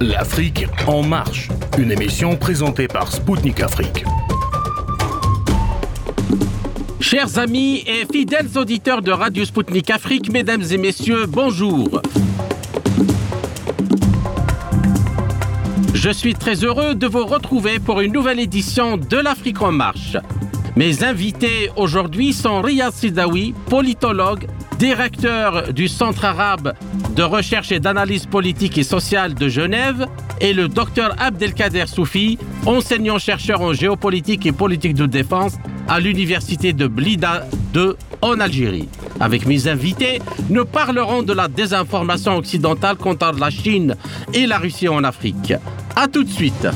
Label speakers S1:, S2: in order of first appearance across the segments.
S1: L'Afrique en marche, une émission présentée par Spoutnik Afrique.
S2: Chers amis et fidèles auditeurs de Radio Spoutnik Afrique, mesdames et messieurs, bonjour. Je suis très heureux de vous retrouver pour une nouvelle édition de l'Afrique en marche. Mes invités aujourd'hui sont Riyad Sidawi, politologue, directeur du Centre arabe de recherche et d'analyse politique et sociale de Genève, et le docteur Abdelkader Soufi, enseignant-chercheur en géopolitique et politique de défense à l'université de Blida 2 en Algérie. Avec mes invités, nous parlerons de la désinformation occidentale contre la Chine et la Russie en Afrique. A tout de suite.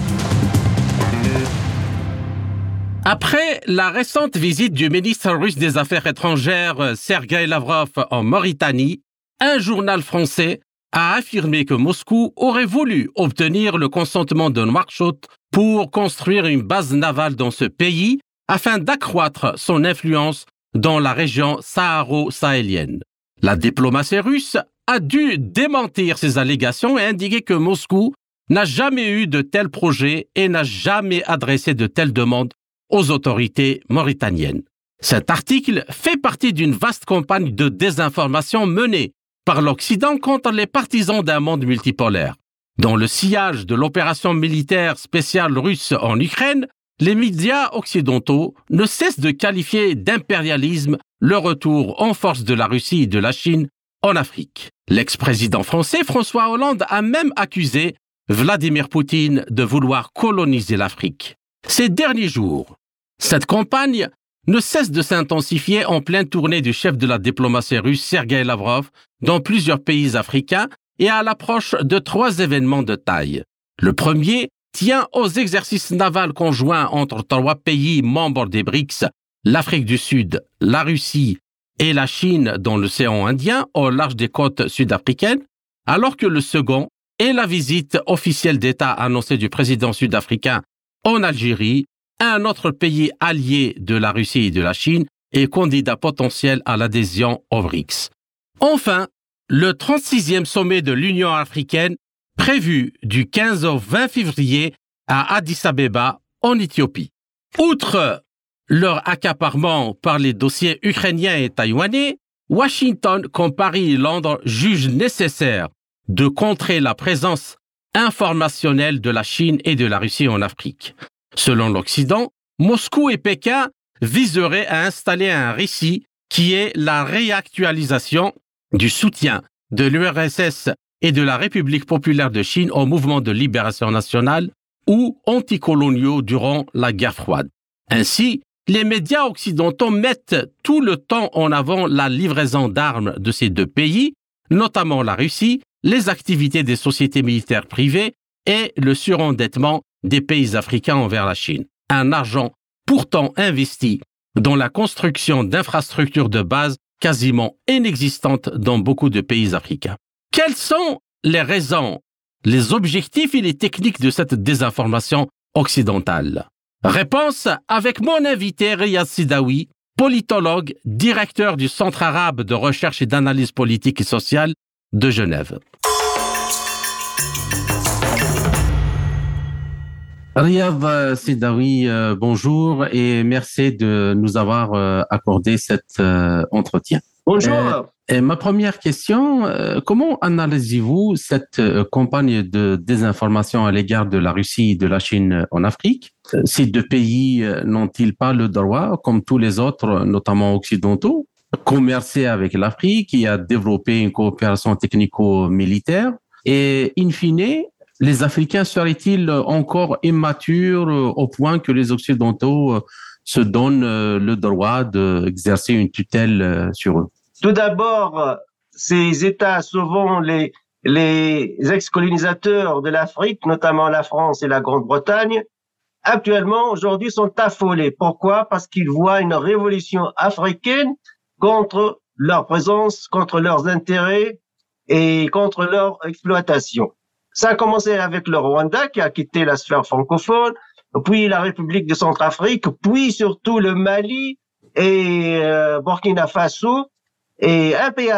S2: Après la récente visite du ministre russe des Affaires étrangères Sergei Lavrov en Mauritanie, un journal français a affirmé que Moscou aurait voulu obtenir le consentement de Nouakchott pour construire une base navale dans ce pays afin d'accroître son influence dans la région saharo-sahélienne. La diplomatie russe a dû démentir ces allégations et indiquer que Moscou n'a jamais eu de tels projets et n'a jamais adressé de telles demandes aux autorités mauritaniennes. Cet article fait partie d'une vaste campagne de désinformation menée par l'Occident contre les partisans d'un monde multipolaire. Dans le sillage de l'opération militaire spéciale russe en Ukraine, les médias occidentaux ne cessent de qualifier d'impérialisme le retour en force de la Russie et de la Chine en Afrique. L'ex-président français François Hollande a même accusé Vladimir Poutine de vouloir coloniser l'Afrique. Ces derniers jours, cette campagne ne cesse de s'intensifier en pleine tournée du chef de la diplomatie russe Sergei Lavrov dans plusieurs pays africains et à l'approche de trois événements de taille. Le premier tient aux exercices navals conjoints entre trois pays membres des BRICS, l'Afrique du Sud, la Russie et la Chine dans l'océan Indien au large des côtes sud-africaines, alors que le second est la visite officielle d'État annoncée du président sud-africain en Algérie un autre pays allié de la Russie et de la Chine et candidat potentiel à l'adhésion au BRICS. Enfin, le 36e sommet de l'Union africaine, prévu du 15 au 20 février à Addis Abeba, en Éthiopie. Outre leur accaparement par les dossiers ukrainiens et taïwanais, Washington, comme Paris et Londres, jugent nécessaire de contrer la présence informationnelle de la Chine et de la Russie en Afrique. Selon l'Occident, Moscou et Pékin viseraient à installer un récit qui est la réactualisation du soutien de l'URSS et de la République populaire de Chine au mouvement de libération nationale ou anticoloniaux durant la guerre froide. Ainsi, les médias occidentaux mettent tout le temps en avant la livraison d'armes de ces deux pays, notamment la Russie, les activités des sociétés militaires privées et le surendettement des pays africains envers la Chine. Un argent pourtant investi dans la construction d'infrastructures de base quasiment inexistantes dans beaucoup de pays africains. Quelles sont les raisons, les objectifs et les techniques de cette désinformation occidentale? Réponse avec mon invité Riyad Sidawi, politologue, directeur du Centre arabe de recherche et d'analyse politique et sociale de Genève. Riyad euh, Sidawi, euh, bonjour et merci de nous avoir euh, accordé cet entretien.
S3: Bonjour.
S2: Et ma première question, comment analysez-vous cette campagne de désinformation à l'égard de la Russie et de la Chine en Afrique? Ces deux pays n'ont-ils pas le droit, comme tous les autres, notamment occidentaux, commercer avec l'Afrique et à développer une coopération technico-militaire? Et in fine, les Africains seraient-ils encore immatures euh, au point que les Occidentaux euh, se donnent euh, le droit d'exercer une tutelle sur eux?
S3: Tout d'abord, ces États, souvent les, les ex-colonisateurs de l'Afrique, notamment la France et la Grande-Bretagne, actuellement, aujourd'hui, sont affolés. Pourquoi? Parce qu'ils voient une révolution africaine contre leur présence, contre leurs intérêts et contre leur exploitation. Ça a commencé avec le Rwanda qui a quitté la sphère francophone, puis la République de Centrafrique, puis surtout le Mali et euh, Burkina Faso, et un pays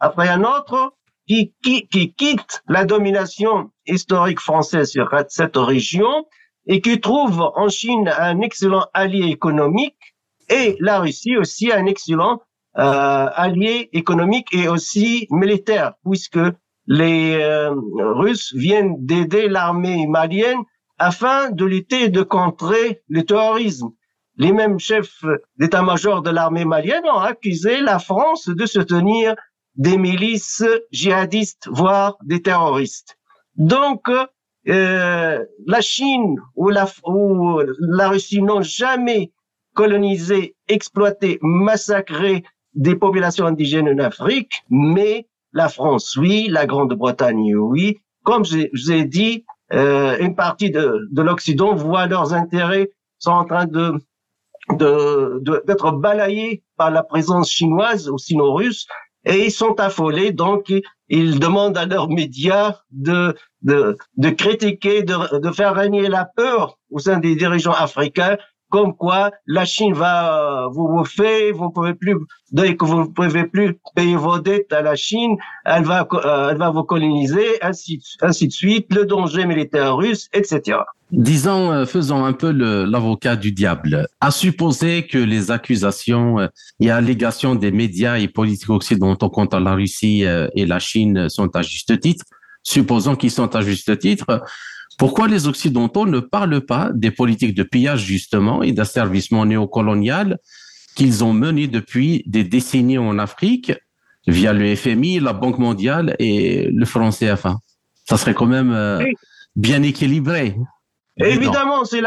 S3: après un autre, qui, qui, qui quitte la domination historique française sur cette région et qui trouve en Chine un excellent allié économique et la Russie aussi un excellent euh, allié économique et aussi militaire, puisque les euh, Russes viennent d'aider l'armée malienne afin de lutter et de contrer le terrorisme. Les mêmes chefs d'état-major de l'armée malienne ont accusé la France de soutenir des milices djihadistes, voire des terroristes. Donc, euh, la Chine la, ou la Russie n'ont jamais colonisé, exploité, massacré des populations indigènes en Afrique, mais la France, oui, la Grande-Bretagne, oui. Comme je, vous ai dit, euh, une partie de, de l'Occident voit leurs intérêts sont en train de d'être de, balayés par la présence chinoise ou sino-russe et ils sont affolés, donc ils demandent à leurs médias de, de, de critiquer, de, de faire régner la peur au sein des dirigeants africains comme quoi la Chine va vous bouffer, vous pouvez plus, que vous ne pouvez plus payer vos dettes à la Chine, elle va, euh, vous coloniser, ainsi, de suite, le danger militaire russe, etc.
S2: Disons, euh, faisons un peu l'avocat du diable. À supposer que les accusations euh, et allégations des médias et politiques occidentaux contre la Russie et la Chine sont à juste titre, supposons qu'ils sont à juste titre, pourquoi les Occidentaux ne parlent pas des politiques de pillage justement et d'asservissement néocolonial qu'ils ont menées depuis des décennies en Afrique via le FMI, la Banque mondiale et le franc CFA Ça serait quand même euh, bien équilibré.
S3: Évidemment, c'est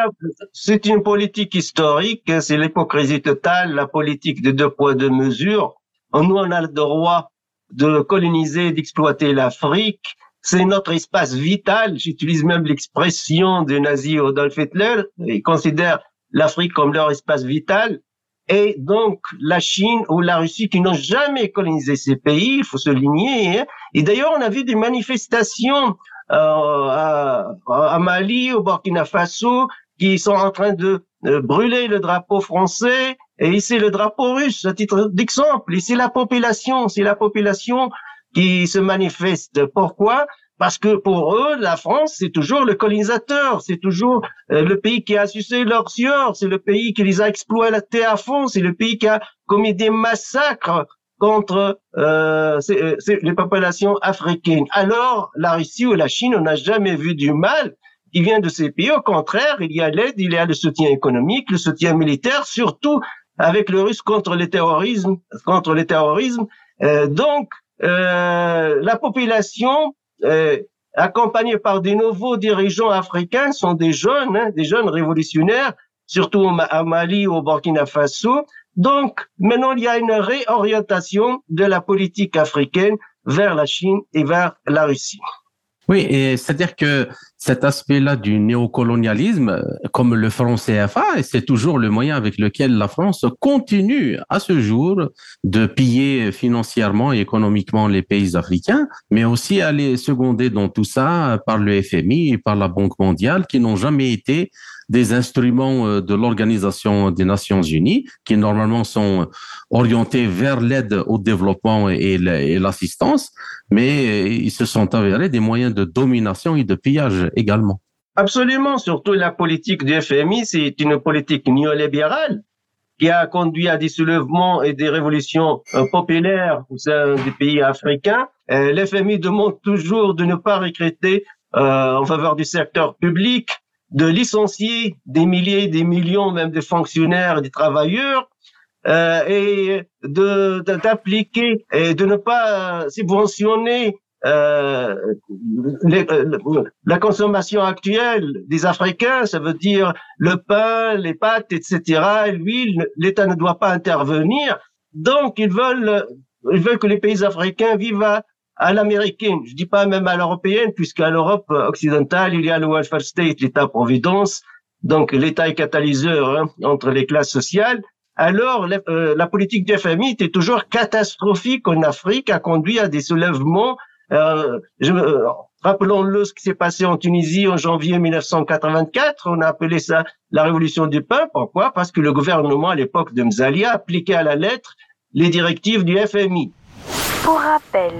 S3: c'est une politique historique, c'est l'hypocrisie totale, la politique de deux poids deux mesures. Nous, on a le droit de coloniser, d'exploiter l'Afrique c'est notre espace vital. J'utilise même l'expression du nazi Adolf Hitler. Ils considèrent l'Afrique comme leur espace vital. Et donc, la Chine ou la Russie qui n'ont jamais colonisé ces pays, il faut se ligner. Hein. Et d'ailleurs, on a vu des manifestations euh, à, à, Mali, au Burkina Faso, qui sont en train de brûler le drapeau français et ici le drapeau russe, à titre d'exemple. Et c'est la population, c'est la population qui se manifestent. Pourquoi? Parce que pour eux, la France, c'est toujours le colonisateur, c'est toujours euh, le pays qui a sucé leurs sueur, c'est le pays qui les a exploités à fond, c'est le pays qui a commis des massacres contre euh, euh les populations africaines. Alors, la Russie ou la Chine, on n'a jamais vu du mal qui vient de ces pays. Au contraire, il y a l'aide, il y a le soutien économique, le soutien militaire, surtout avec le russe contre le terrorisme, contre le terrorisme. Euh, donc, euh, la population, euh, accompagnée par des nouveaux dirigeants africains, sont des jeunes, hein, des jeunes révolutionnaires, surtout au Mali ou au Burkina Faso. Donc, maintenant, il y a une réorientation de la politique africaine vers la Chine et vers la Russie.
S2: Oui, c'est-à-dire que cet aspect-là du néocolonialisme, comme le franc CFA, c'est toujours le moyen avec lequel la France continue à ce jour de piller financièrement et économiquement les pays africains, mais aussi à les seconder dans tout ça par le FMI et par la Banque mondiale qui n'ont jamais été des instruments euh, de l'Organisation des Nations Unies qui normalement sont orientés vers l'aide au développement et l'assistance, mais euh, ils se sont avérés des moyens de domination et de pillage également.
S3: Absolument, surtout la politique du FMI, c'est une politique néolibérale qui a conduit à des soulèvements et des révolutions euh, populaires au sein des pays africains. L'FMI demande toujours de ne pas recruter en faveur du secteur public, de licencier des milliers, des millions même de fonctionnaires, des travailleurs, euh, et de d'appliquer et de ne pas subventionner euh, euh, la consommation actuelle des Africains, ça veut dire le pain, les pâtes, etc., l'huile, l'État ne doit pas intervenir. Donc, ils veulent, ils veulent que les pays africains vivent à, l'américaine, je dis pas même à l'européenne, puisqu'à l'Europe occidentale, il y a le welfare state, l'État-providence, donc l'État est catalyseur hein, entre les classes sociales. Alors, euh, la politique du FMI était toujours catastrophique en Afrique, a conduit à des soulèvements. Euh, euh, Rappelons-le ce qui s'est passé en Tunisie en janvier 1984. On a appelé ça la révolution du pain. Pourquoi? Parce que le gouvernement à l'époque de Mzalia appliquait à la lettre les directives du FMI.
S4: Pour rappel,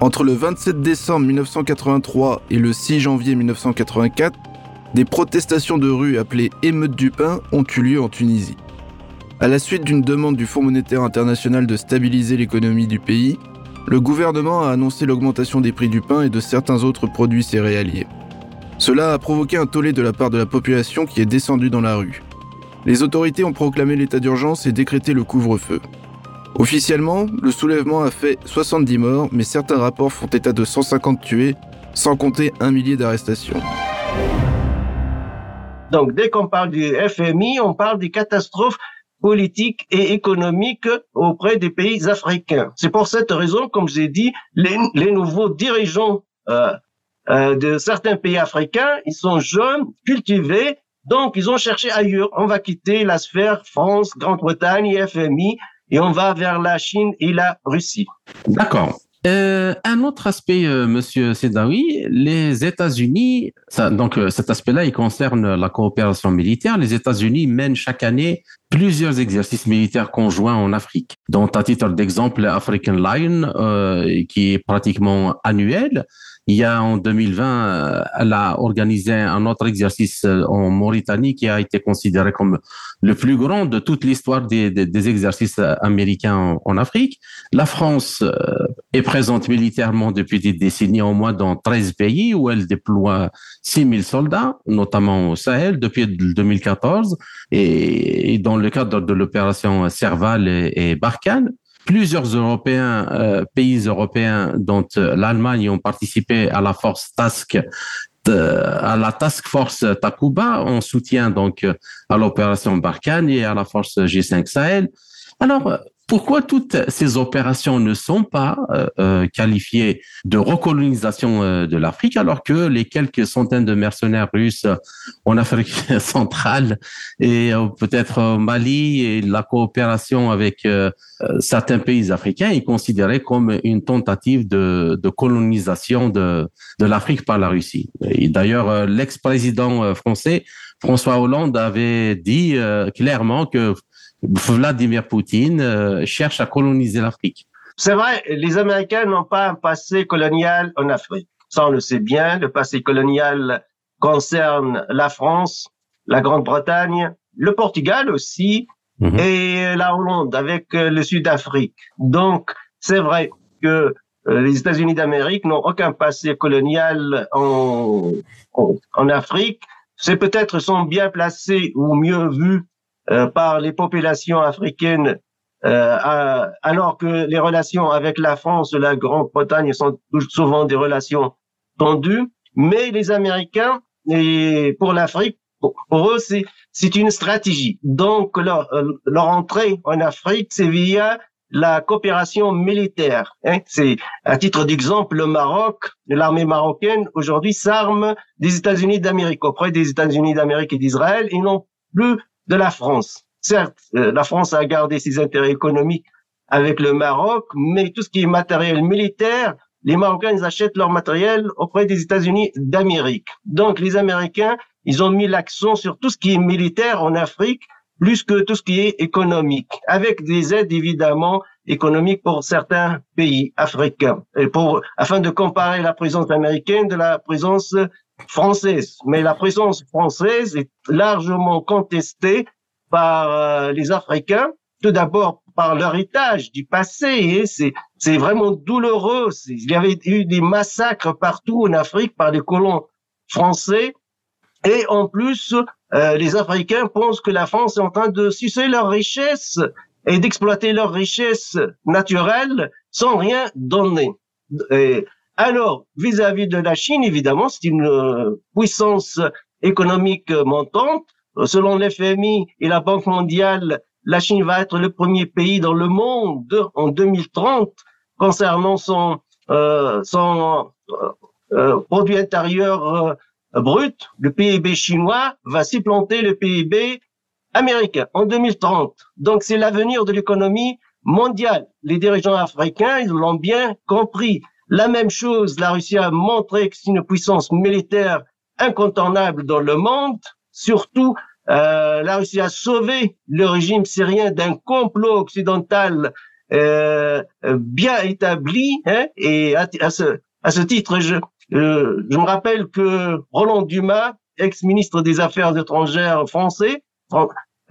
S4: Entre le 27 décembre 1983 et le 6 janvier 1984, des protestations de rue appelées émeutes du pain ont eu lieu en Tunisie. À la suite d'une demande du Fonds monétaire international de stabiliser l'économie du pays, le gouvernement a annoncé l'augmentation des prix du pain et de certains autres produits céréaliers. Cela a provoqué un tollé de la part de la population qui est descendue dans la rue. Les autorités ont proclamé l'état d'urgence et décrété le couvre-feu. Officiellement, le soulèvement a fait 70 morts, mais certains rapports font état de 150 tués, sans compter un millier d'arrestations.
S3: Donc, dès qu'on parle du FMI, on parle des catastrophes politiques et économiques auprès des pays africains. C'est pour cette raison, comme j'ai dit, les, les, nouveaux dirigeants euh, euh, de certains pays africains, ils sont jeunes, cultivés, donc ils ont cherché ailleurs. On va quitter la sphère France, Grande-Bretagne, FMI, et on va vers la Chine et la Russie.
S2: D'accord. Euh, un autre aspect, euh, Monsieur Sedawi, les États-Unis, donc euh, cet aspect-là, il concerne la coopération militaire. Les États-Unis mènent chaque année plusieurs exercices militaires conjoints en Afrique, dont à titre d'exemple African Lion, euh, qui est pratiquement annuel. Il y a en 2020, euh, elle a organisé un autre exercice euh, en Mauritanie qui a été considéré comme le plus grand de toute l'histoire des, exercices euh, américains en, Afrique. La France est présente militairement depuis des décennies au moins dans 13 pays où elle déploie 6 000 soldats, notamment au Sahel depuis 2014 et, dans le cadre de l'opération Serval et, et Barkhane plusieurs euh, pays européens, dont euh, l'Allemagne, ont participé à la force Task à la task force Takuba en soutien donc à l'opération Barkhane et à la force G5 Sahel. Alors, pourquoi toutes ces opérations ne sont pas euh, euh, qualifiées de recolonisation euh, de l'Afrique alors que les quelques centaines de mercenaires russes en Afrique centrale et peut-être au Mali et la coopération avec certains pays africains est considérée comme une tentative de, colonisation de, l'Afrique par la Russie? D'ailleurs, l'ex-président français François Hollande avait dit clairement que Vladimir Poutine euh, cherche à coloniser l'Afrique.
S3: C'est vrai, les Américains n'ont pas un passé colonial en Afrique. Ça, on le sait bien. Le passé colonial concerne la France, la Grande-Bretagne, le Portugal aussi, mhm. et la Hollande avec euh, le Sud-Afrique. Donc, c'est vrai que euh, les États-Unis d'Amérique n'ont aucun passé colonial en, en, en Afrique. C'est peut-être sont bien placés ou mieux vus par les populations africaines, euh, alors que les relations avec la France, la Grande-Bretagne sont souvent des relations tendues. Mais les Américains, et pour l'Afrique, pour eux, c'est c'est une stratégie. Donc leur, euh, leur entrée en Afrique, c'est via la coopération militaire. Hein. C'est à titre d'exemple, le Maroc, l'armée marocaine aujourd'hui s'arme des États-Unis d'Amérique auprès des États-Unis d'Amérique et d'Israël. Ils n'ont plus de la France. Certes, euh, la France a gardé ses intérêts économiques avec le Maroc, mais tout ce qui est matériel militaire, les Marocains ils achètent leur matériel auprès des États-Unis d'Amérique. Donc les Américains, ils ont mis l'accent sur tout ce qui est militaire en Afrique plus que tout ce qui est économique, avec des aides évidemment économiques pour certains pays africains, et pour afin de comparer la présence américaine de la présence française. Mais la présence française est largement contestée par euh, les Africains, tout d'abord par l'héritage du passé. C'est c'est vraiment douloureux. Il y avait eu des massacres partout en Afrique par des colons français. Et en plus, euh, les Africains pensent que la France est en train de sucer leurs richesses et d'exploiter leurs richesses naturelles sans rien donner. Alors, vis-à-vis de la Chine, évidemment, c'est une euh, puissance économique montante. Selon l'FMI et la Banque mondiale, la Chine va être le premier pays dans le monde en 2030 concernant son, euh, son euh, euh produit intérieur euh, brut. Le PIB chinois va supplanter le PIB américain en 2030. Donc c'est l'avenir de l'économie mondiale. Les dirigeants africains, ils l'ont bien compris. La même chose, la Russie a montré que c'est une puissance militaire incontournable dans le monde. Surtout, euh, la Russie a sauvé le régime syrien d'un complot occidental euh, bien établie. Hein, et à, ce, à ce titre, je, euh, je me rappelle que Roland Dumas, ex-ministre des Affaires étrangères français,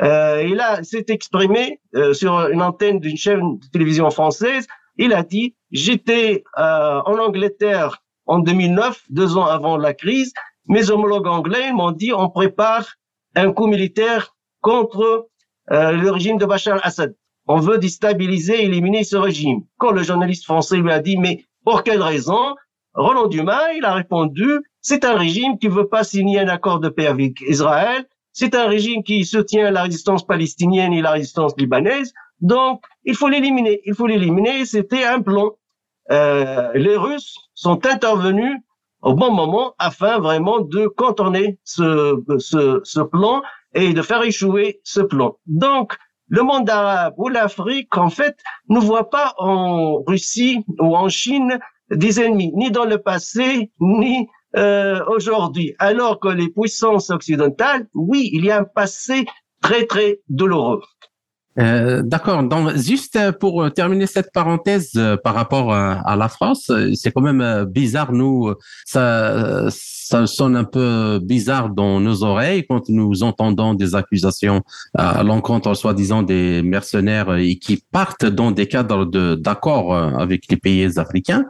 S3: euh, il s'est exprimé euh, sur une antenne d'une chaîne de télévision française. Il a dit j'étais euh, en Angleterre en 2009, deux ans avant la crise. Mes homologues anglais m'ont dit on prépare un coup militaire contre euh, le régime de Bachar al-Assad. On veut déstabiliser, éliminer ce régime. Quand le journaliste français lui a dit mais pour quelle raison? Roland Dumas, il a répondu c'est un régime qui veut pas signer un accord de paix avec Israël c'est un régime qui soutient la résistance palestinienne et la résistance libanaise. Donc, il faut l'éliminer. Il faut l'éliminer. C'était un plan. Euh, les Russes sont intervenus au bon moment afin vraiment de contourner ce, ce, plan et de faire échouer ce plan. Donc, le monde arabe ou l'Afrique, en fait, ne voit pas en Russie ou en Chine des ennemis, ni dans le passé, ni euh, aujourd'hui, alors que les puissances occidentales, oui, il y a un passé très très douloureux.
S2: Euh, D'accord. Donc, juste pour terminer cette parenthèse euh, par rapport à, la France, c'est quand même euh, bizarre. Nous, ça, ça sonne un peu bizarre dans nos oreilles quand nous entendons des accusations à l'encontre, soi-disant, des mercenaires qui partent dans des cadres d'accord avec les pays africains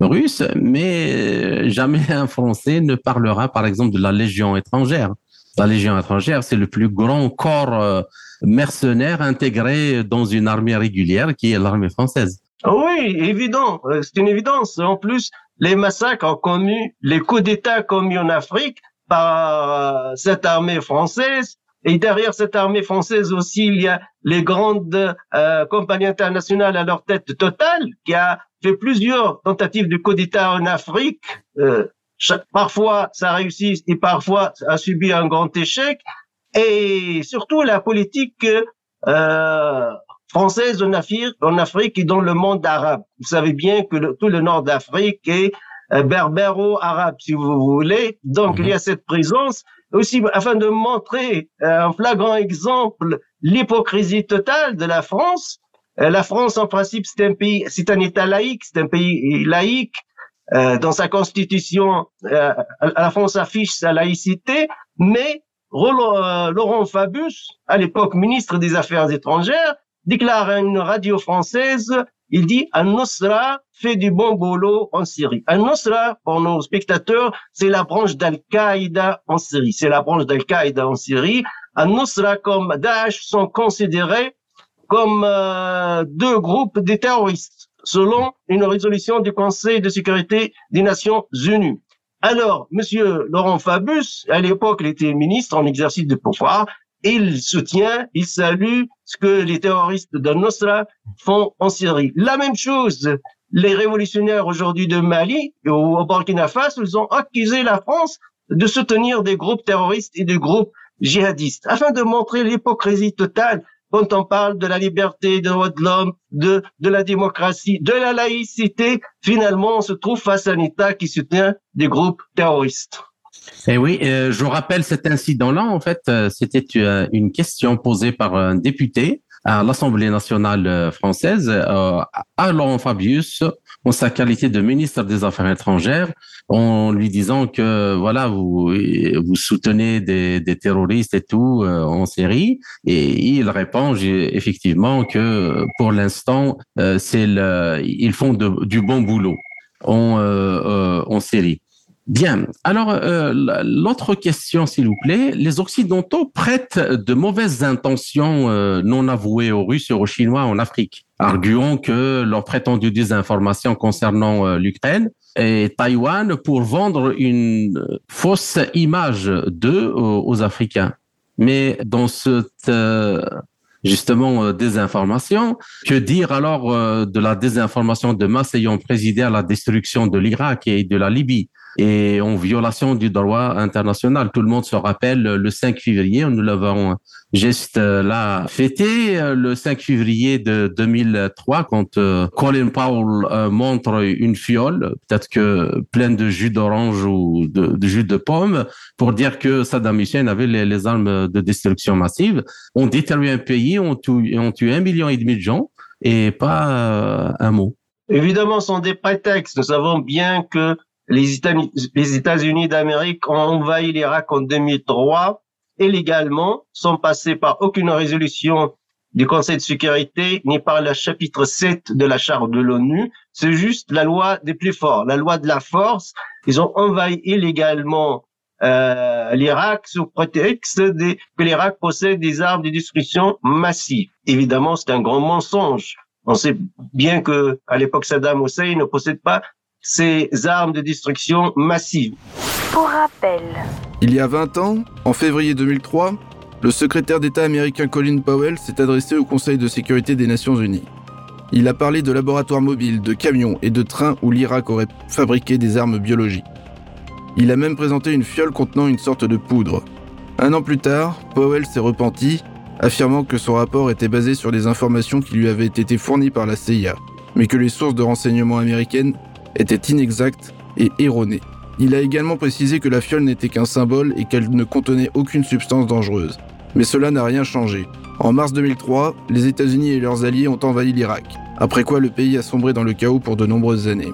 S2: russes, mais jamais un Français ne parlera, par exemple, de la Légion étrangère. La Légion étrangère, c'est le plus grand corps euh, mercenaire intégré dans une armée régulière qui est l'armée française.
S3: Oui, évident, euh, c'est une évidence. En plus, les massacres ont connu, les coups d'État commis en Afrique par euh, cette armée française. Et derrière cette armée française aussi, il y a les grandes compagnies internationales à leur tête totale, qui a fait plusieurs tentatives de coup d'État en Afrique. Euh, parfois, ça réussit et parfois, ça a subi un grand échec. Et surtout, la politique euh, française en Afrique, en Afrique et dans le monde arabe. Vous savez bien que tout le nord d'Afrique est euh, berbéro-arabe, si vous voulez. Donc, il y a mhm. cette présence aussi afin de montrer euh, un flagrant exemple l'hypocrisie totale de la France euh, la France, en principe, c'est un pays, c'est un État laïque, c'est un pays laïque. Euh, dans sa constitution, euh, la France affiche sa laïcité, mais Laurent Fabius, à l'époque ministre des Affaires étrangères, déclare à une radio française, il dit Al-Nusra fait du bon boulot en Syrie. Al-Nusra, pour nos spectateurs, c'est la branche d'Al-Qaïda en Syrie. C'est la branche d'Al-Qaïda en Syrie. Al-Nusra comme Daesh sont considérés comme euh, deux groupes de terroristes, selon une résolution du Conseil de sécurité des Nations Unies. Alors, Monsieur Laurent Fabius, à l'époque, il était ministre en exercice de pouvoir, il soutient, il salue ce que les terroristes de Nostra font en Syrie. La même chose, les révolutionnaires aujourd'hui de Mali ou au Burkina Faso, ils ont accusé la France de soutenir des groupes terroristes et des groupes djihadistes, afin de montrer l'hypocrisie totale quand on parle de la liberté, des droits de l'homme, de, la démocratie, de la laïcité, finalement, on se trouve face à un État qui soutient des groupes terroristes.
S2: Eh oui, euh, je rappelle cet incident-là. En fait, euh, c'était euh, une question posée par un député à l'Assemblée nationale française, à Laurent Fabius, en sa qualité de ministre des Affaires étrangères en lui disant que voilà vous vous soutenez des, des terroristes et tout euh, en Syrie et il répond effectivement que pour l'instant euh, c'est le ils font du bon boulot en euh, en Syrie. Bien. Alors, euh, l'autre question, s'il vous plaît. Les Occidentaux prêtent de mauvaises intentions euh, non avouées aux Russes et aux Chinois en Afrique, arguant que leur prétendue désinformation concernant euh, l'Ukraine et Taïwan pour vendre une fausse image d'eux aux, Africains. Mais dans cette justement désinformation. Que dire alors de la désinformation de masse ayant présidé à la destruction de l'Irak et de la Libye? Et en violation du droit international. Tout le monde se rappelle le 5 février, nous l'avons juste euh, là fêté euh, le 5 février de 2003 quand euh, Colin Powell montre une fiole, peut-être que pleine de jus d'orange ou de, jus de pomme, pour dire que Saddam Hussein avait les, armes de destruction massive. On détruit un pays, on tue, on tue un million et demi de gens et pas un mot.
S3: Évidemment, ce sont des prétextes. Nous savons bien que les États-Unis d'Amérique ont envahi l'Irak en 2003 illégalement, sans passer par aucune résolution du Conseil de sécurité ni par le chapitre 7 de la charte de l'ONU. C'est juste la loi des plus forts, la loi de la force. Ils ont envahi illégalement euh, l'Irak sous prétexte que l'Irak possède des armes de destruction massive. Évidemment, c'est un grand mensonge. On sait bien que à l'époque Saddam Hussein ne possède pas ces armes de destruction massive.
S5: Pour rappel.
S4: Il y a 20 ans, en février 2003, le secrétaire d'État américain Colin Powell s'est adressé au Conseil de sécurité des Nations Unies. Il a parlé de laboratoires mobiles, de camions et de trains où l'Irak aurait fabriqué des armes biologiques. Il a même présenté une fiole contenant une sorte de poudre. Un an plus tard, Powell s'est repenti, affirmant que son rapport était basé sur des informations qui lui avaient été fournies par la CIA, mais que les sources de renseignement américaines étaient inexactes et erronées. Il a également précisé que la fiole n'était qu'un symbole et qu'elle ne contenait aucune substance dangereuse. Mais cela n'a rien changé. En mars 2003, les États-Unis et leurs alliés ont envahi l'Irak, après quoi le pays a sombré dans le chaos pour de nombreuses années.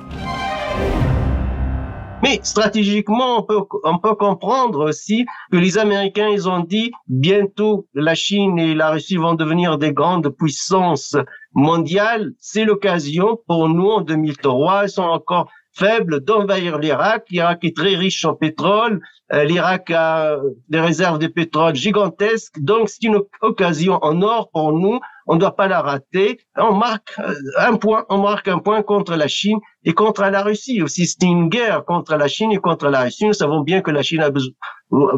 S3: Mais stratégiquement, on peut, on peut comprendre aussi que les Américains, ils ont dit bientôt la Chine et la Russie vont devenir des grandes puissances mondiales. C'est l'occasion pour nous en 2003. Ils sont encore faible d'envahir l'Irak. L'Irak est très riche en pétrole. Euh, L'Irak a des réserves de pétrole gigantesques. Donc, c'est une occasion en or pour nous. On ne doit pas la rater. On marque euh, un point, on marque un point contre la Chine et contre la Russie aussi. C'est une guerre contre la Chine et contre la Russie. Nous savons bien que la Chine a,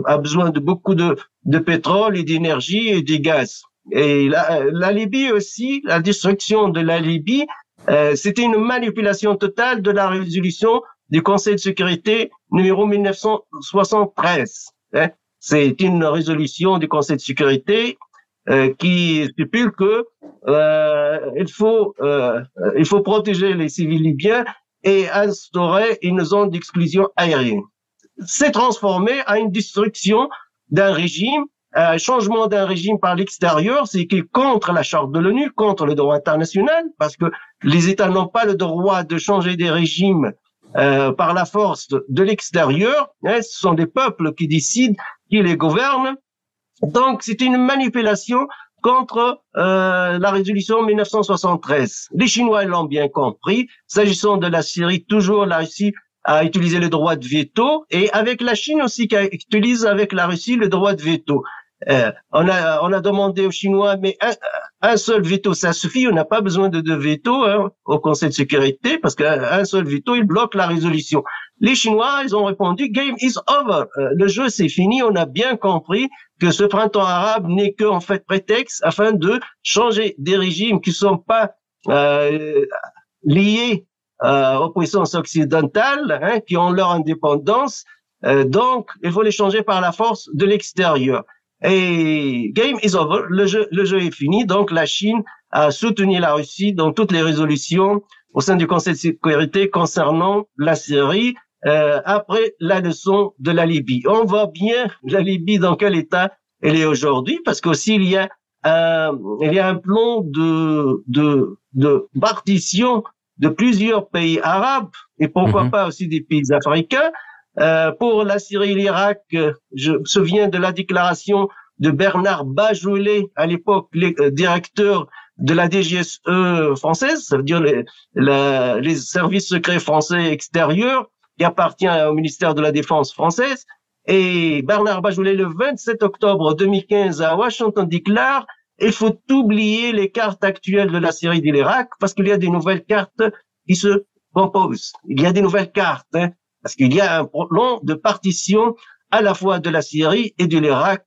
S3: a besoin de beaucoup de, de pétrole et d'énergie et de gaz. Et la, la Libye aussi, la destruction de la Libye, euh, c'était une manipulation totale de la résolution du Conseil de sécurité numéro 1973. Hein. C'est une résolution du Conseil de sécurité euh, qui stipule que euh, il faut euh, il faut protéger les civils libyens et instaurer une zone d'exclusion aérienne. C'est transformé à une destruction d'un régime un changement d'un régime par l'extérieur, c'est qu'il contre la charte de l'ONU, contre le droit international, parce que les États n'ont pas le droit de changer des régimes euh, par la force de l'extérieur. Hein, ce sont des peuples qui décident, qui les gouvernent. Donc, c'est une manipulation contre euh, la résolution 1973. Les Chinois l'ont bien compris. S'agissant de la Syrie, toujours la Russie a utilisé le droit de veto et avec la Chine aussi qui utilise avec la Russie le droit de veto. Euh, on, a, on a demandé aux Chinois, mais un, un seul veto, ça suffit. On n'a pas besoin de deux veto hein, au Conseil de sécurité parce qu'un seul veto, il bloque la résolution. Les Chinois, ils ont répondu, game is over. Euh, le jeu, c'est fini. On a bien compris que ce printemps arabe n'est que fait prétexte afin de changer des régimes qui sont pas euh, liés euh, aux puissances occidentales, hein, qui ont leur indépendance. Euh, donc, il faut les changer par la force de l'extérieur. Et game is over, le jeu, le jeu est fini. Donc la Chine a soutenu la Russie dans toutes les résolutions au sein du Conseil de sécurité concernant la Syrie euh, après la leçon de la Libye. On voit bien la Libye dans quel état elle est aujourd'hui, parce qu'aussi il y a un, il y a un plan de, de, de partition de plusieurs pays arabes et pourquoi mhm. pas aussi des pays africains euh, pour la Syrie et l'Irak, euh, je me souviens de la déclaration de Bernard Bajolet, à l'époque euh, directeur de la DGSE française, ça veut dire les, services secrets français extérieurs, qui appartient au ministère de la Défense française. Et Bernard Bajolet, le 27 octobre 2015 à Washington, déclare il faut oublier les cartes actuelles de la Syrie et de l'Irak parce qu'il y a des nouvelles cartes qui se proposent. Il y a des nouvelles cartes. Hein parce qu'il y a un plan de partition à la fois de la Syrie et de l'Irak.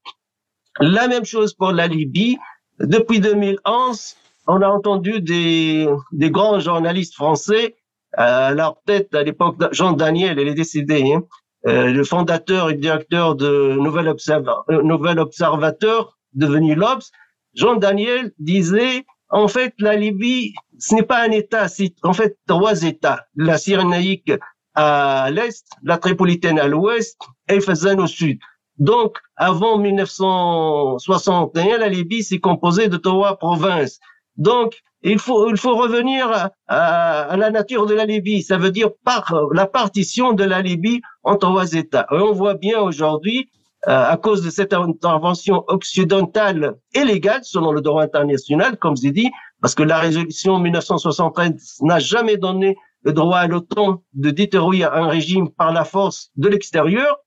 S3: La même chose pour la Libye. Depuis 2011, on a entendu des, grands journalistes français, à leur tête à l'époque, Jean Daniel, il est décédé, hein, euh, le fondateur et directeur de Nouvel, Observateur, euh, Nouvel Observateur, devenu l'Obs, Jean Daniel disait, en fait, la Libye, ce n'est pas un État, c'est en fait trois États. La Cyrénaïque à l'est, la Tripolitaine à l'ouest et Fezzan au sud. Donc, avant 1961, la Libye s'est composée de trois provinces. Donc, il faut, il faut revenir à, la nature de la Libye. Ça veut dire par la partition de la Libye en trois États. Et on voit bien aujourd'hui, euh, à cause de cette intervention occidentale illégale selon le droit international, comme j'ai dit, parce que la résolution 1973 n'a jamais donné le droit à l'OTAN de détruire un régime par la force de l'extérieur,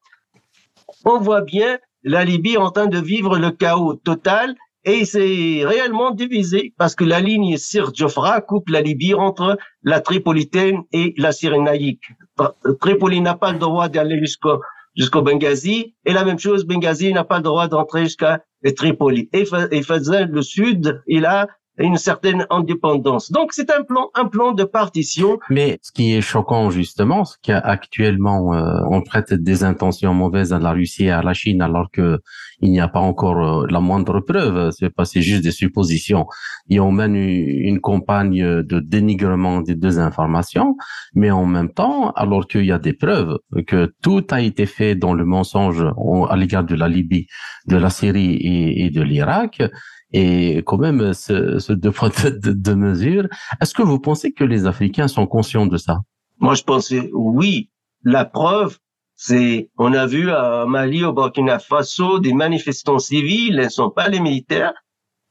S3: on voit bien la Libye en train de vivre le chaos total et c'est réellement divisé parce que la ligne Sir Jofra coupe la Libye entre la Tripolitaine et la Cyrénaïque. Tripoli n'a pas le droit d'aller jusqu'au Benghazi et la même chose, Benghazi n'a pas le droit d'entrer jusqu'à Tripoli. Et, et le sud, il a une certaine indépendance. Donc c'est un plan, un plan de partition.
S2: Mais ce qui est choquant justement, c'est qu'actuellement euh, on prête des intentions mauvaises à la Russie et à la Chine alors que il n'y a pas encore euh, la moindre preuve. C'est pas c'est juste des suppositions. Et on mène une, campagne de dénigrement des deux informations, mais en même temps, alors qu'il y a des preuves que tout a été fait dans le mensonge à l'égard de la Libye, de la Syrie et, et de l'Irak et quand même ce, deux points de, mesure. Est-ce que vous pensez que les Africains sont conscients de ça?
S3: Moi, je pensais oui. La preuve, c'est on a vu à Mali, au Burkina Faso, des manifestants civils, ne sont pas les militaires,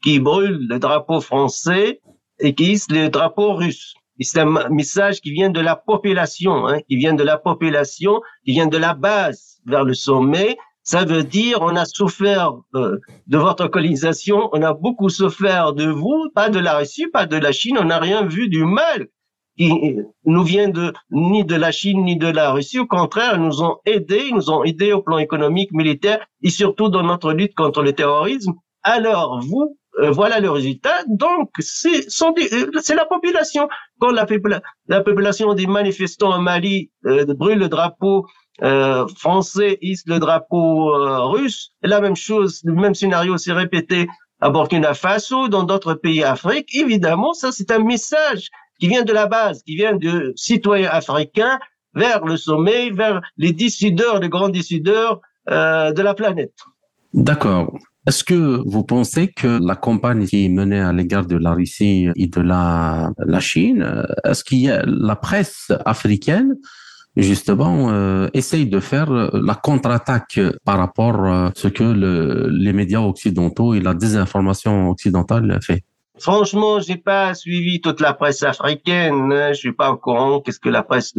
S3: qui brûlent le drapeau français et qui hissent le drapeau russe. C'est un message qui vient de la population, hein, qui vient de la population, qui vient de la base vers le sommet, ça veut dire on a souffert de, de, votre colonisation, on a beaucoup souffert de vous, pas de la Russie, pas de la Chine, on n'a rien vu du mal qui nous vient de ni de la Chine ni de la Russie. Au contraire, ils nous ont aidés, ils nous ont aidés au plan économique, militaire et surtout dans notre lutte contre le terrorisme. Alors vous, euh, voilà le résultat. Donc c'est euh, la population. Quand la, la population des manifestants en Mali euh, brûle le drapeau euh, français hisse le drapeau euh, russe. Et la même chose, le même scénario s'est répété à Burkina Faso, dans d'autres pays d'Afrique. Évidemment, ça c'est un message qui vient de la base, qui vient de citoyens africains vers le sommet, vers les décideurs, les grands décideurs euh, de la planète.
S2: D'accord. Est-ce que vous pensez que la campagne qui est menée à l'égard de la Russie et de la, la Chine, est-ce qu'il y a la presse africaine justement euh, essaye de faire euh, la contre-attaque par rapport à ce que le, les médias occidentaux et la désinformation occidentale fait.
S3: Franchement, j'ai pas suivi toute la presse africaine. Hein. Je suis pas au courant qu'est-ce que la presse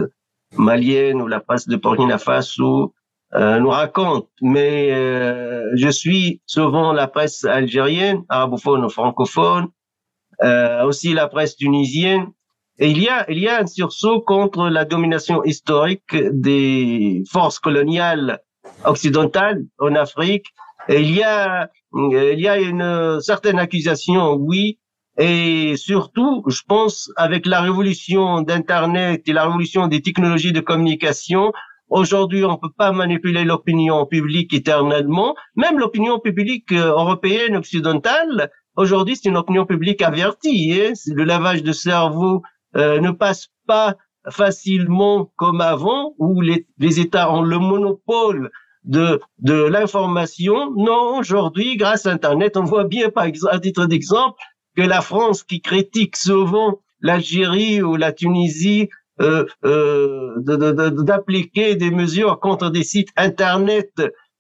S3: malienne ou la presse de Burkina Faso euh, nous raconte. Mais euh, je suis souvent la presse algérienne, arabophone ou francophone, euh, aussi la presse tunisienne et il y a, il y a un sursaut contre la domination historique des forces coloniales occidentales en Afrique. Il y a, il y a une certaine accusation, oui, et surtout, je pense, avec la révolution d'Internet et la révolution des technologies de communication, aujourd'hui, on peut pas manipuler l'opinion publique éternellement. Même l'opinion publique euh, européenne, occidentale, aujourd'hui, c'est une opinion publique avertie. Hein. Le lavage de cerveau euh, ne passe pas facilement comme avant, où les, les États ont le monopole de, de l'information. Non, aujourd'hui, grâce à Internet, on voit bien, par exemple, à titre d'exemple, que la France, qui critique souvent l'Algérie ou la Tunisie euh, euh, d'appliquer des mesures contre des sites Internet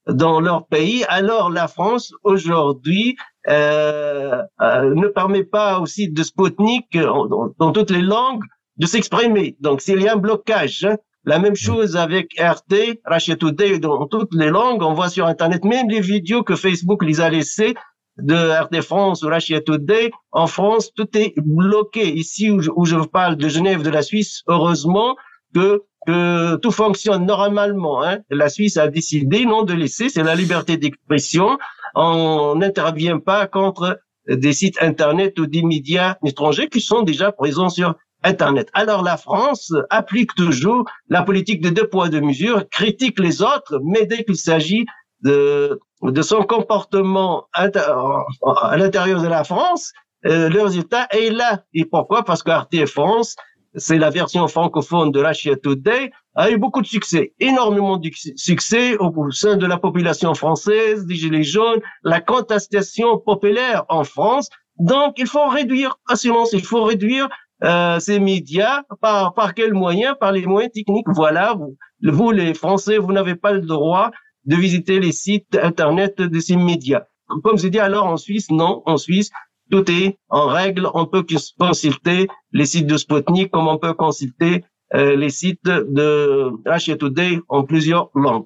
S3: dans leur pays, alors la France, aujourd'hui, ne permet pas aussi de Sputnik dans, dans toutes les langues de s'exprimer. Donc s'il y a un blocage, hein, la même chose avec RT, Russia Today, dans toutes les langues, on voit sur Internet même les vidéos que Facebook les a laissées de RT France ou Russia Today. En France, tout est bloqué. Ici où je, où je parle de Genève, de la Suisse, heureusement que que tout fonctionne normalement. Hein. La Suisse a décidé non de laisser, c'est la liberté d'expression. On n'intervient pas contre des sites Internet ou des médias étrangers qui sont déjà présents sur Internet. Alors la France applique toujours la politique de deux poids, deux mesures, critique les autres, mais dès qu'il s'agit de, de son comportement à l'intérieur de la France, euh, le résultat est là. Et pourquoi? Parce que RT France c'est la version francophone de Russia Today, a eu beaucoup de succès, énormément de succès au sein de la population française, des Gilets jaunes, la contestation populaire en France Donc, il faut réduire, assurance, il faut réduire euh, ces médias par par quels moyens? Par les moyens techniques. Voilà, vous, vous les Français, vous n'avez pas le droit de visiter les sites internet de ces médias. Comme je dis alors en Suisse, non, en Suisse, tout est en règle. On peut consulter les sites de Sputnik comme on peut consulter les sites de Russia Today en plusieurs langues.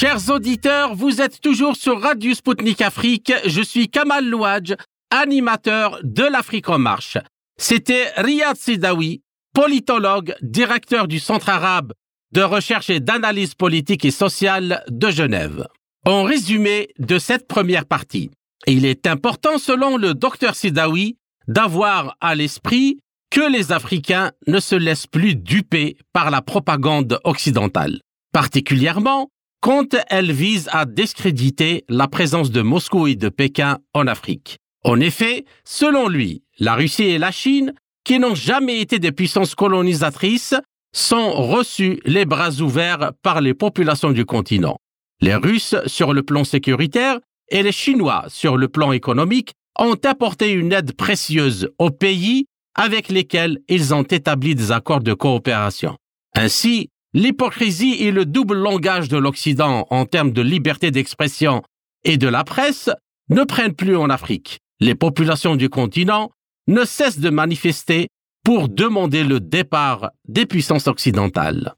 S2: Chers auditeurs, vous êtes toujours sur Radio Sputnik Afrique. Je suis Kamal Louadj, animateur de l'Afrique en marche. C'était Riyad Sidawi, politologue, directeur du Centre arabe de recherche et d'analyse politique et sociale de Genève. En résumé de cette première partie, il est important selon le docteur Sidawi d'avoir à l'esprit que les Africains ne se laissent plus duper par la propagande occidentale, particulièrement quand elle vise à discréditer la présence de Moscou et de Pékin en Afrique. En effet, selon lui, la Russie et la Chine, qui n'ont jamais été des puissances colonisatrices, sont reçus les bras ouverts par les populations du continent. Les Russes sur le plan sécuritaire et les Chinois sur le plan économique ont apporté une aide précieuse aux pays avec lesquels ils ont établi des accords de coopération. Ainsi, l'hypocrisie et le double langage de l'Occident en termes de liberté d'expression et de la presse ne prennent plus en Afrique. Les populations du continent ne cessent de manifester pour demander le départ des puissances occidentales.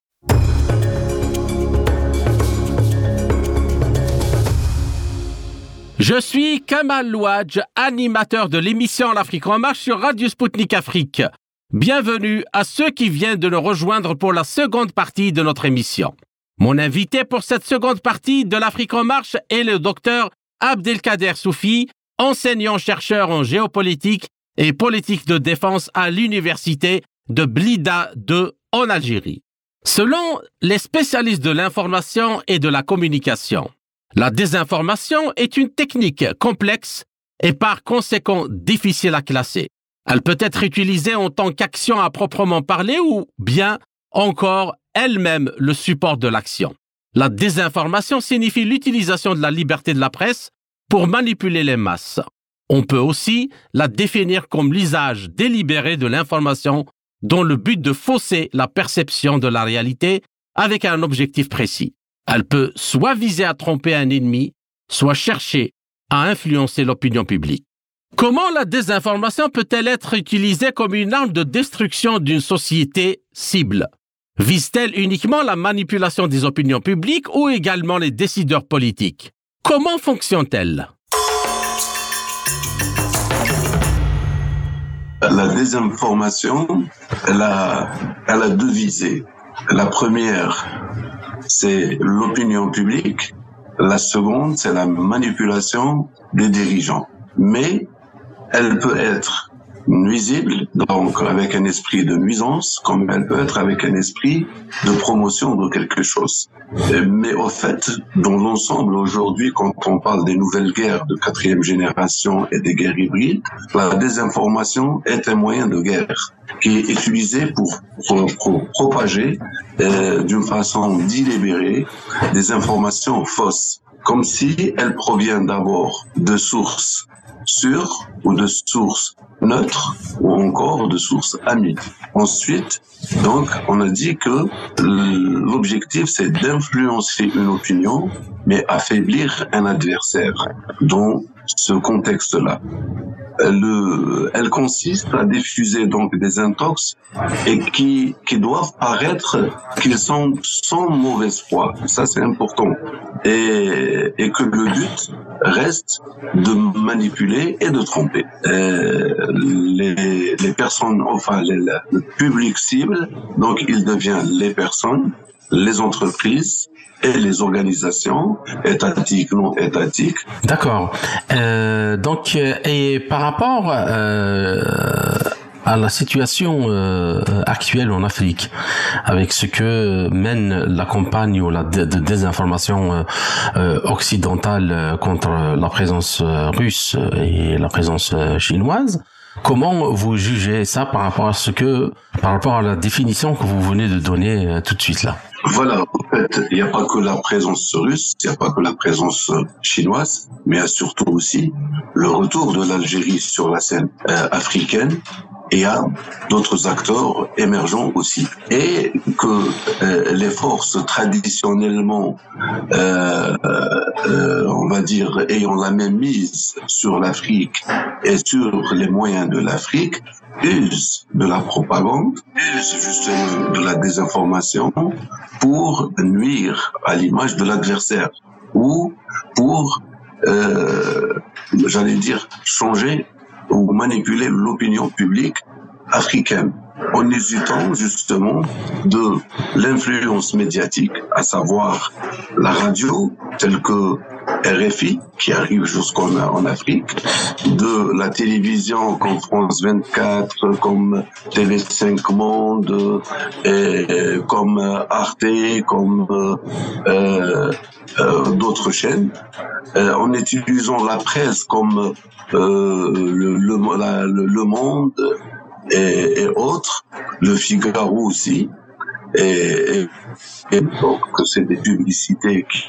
S2: Je suis Kamal Louadj, animateur de l'émission L'Afrique en marche sur Radio Sputnik Afrique. Bienvenue à ceux qui viennent de nous rejoindre pour la seconde partie de notre émission. Mon invité pour cette seconde partie de l'Afrique en marche est le docteur Abdelkader Soufi, enseignant-chercheur en géopolitique et politique de défense à l'université de Blida 2 en Algérie. Selon les spécialistes de l'information et de la communication, la désinformation est une technique complexe et par conséquent difficile à classer. Elle peut être utilisée en tant qu'action à proprement parler ou bien encore elle-même le support de l'action. La désinformation signifie l'utilisation de la liberté de la presse pour manipuler les masses. On peut aussi la définir comme l'usage délibéré de l'information dont le but de fausser la perception de la réalité avec un objectif précis. Elle peut soit viser à tromper un ennemi, soit chercher à influencer l'opinion publique. Comment la désinformation peut-elle être utilisée comme une arme de destruction d'une société cible? Vise-t-elle uniquement la manipulation des opinions publiques ou également les décideurs politiques? Comment fonctionne-t-elle?
S5: La désinformation, elle a, deux visées. La première, c'est l'opinion publique. La seconde, c'est la manipulation des dirigeants. Mais elle peut être nuisible, donc avec un esprit de nuisance, comme elle peut être avec un esprit de promotion de quelque chose. Mais au fait, dans l'ensemble aujourd'hui, quand on parle des nouvelles guerres de quatrième génération et des guerres hybrides, la désinformation est un moyen de guerre qui est utilisé pour, propager euh, d'une façon délibérée des informations fausses, comme si elles proviennent d'abord de sources sûres ou de sources neutres ou encore de sources amies. Ensuite, donc, on a dit que l'objectif, c'est d'influencer une opinion, mais affaiblir un adversaire dans ce contexte-là elle, elle consiste à diffuser donc des intox et qui, qui doivent paraître qu'ils sont sans mauvaise foi. Ça, c'est important. Et, et que le but reste de manipuler et de tromper. les, les personnes, enfin, le public cible, donc il devient les personnes, les entreprises, et les organisations étatiques, non étatiques.
S2: D'accord. Euh, donc, euh, et par rapport euh, à la situation euh, actuelle en Afrique, avec ce que mène la campagne ou la désinformation euh, occidentale contre la présence russe et la présence chinoise, Comment vous jugez ça par rapport à ce que, par rapport à la définition que vous venez de donner tout de suite là?
S5: Voilà. fait, il n'y a pas que la présence russe, il n'y a pas que la présence chinoise, mais surtout aussi le retour de l'Algérie sur la scène euh, africaine et à d'autres acteurs émergents aussi. Et que euh, les forces traditionnellement, euh, euh, on va dire, ayant la même mise sur l'Afrique et sur les moyens de l'Afrique, usent de la propagande, usent justement de la désinformation pour nuire à l'image de l'adversaire ou pour, euh, j'allais dire, changer ou manipuler l'opinion publique africaine en hésitant justement de l'influence médiatique, à savoir la radio, telle que RFI, qui arrive jusqu'en en Afrique, de la télévision comme France 24, comme TV5 Monde, et comme Arte, comme euh, euh, d'autres chaînes, euh, en utilisant la presse comme le, Monde, et, autres, le Figaro aussi, et, et donc c'est des publicités qui,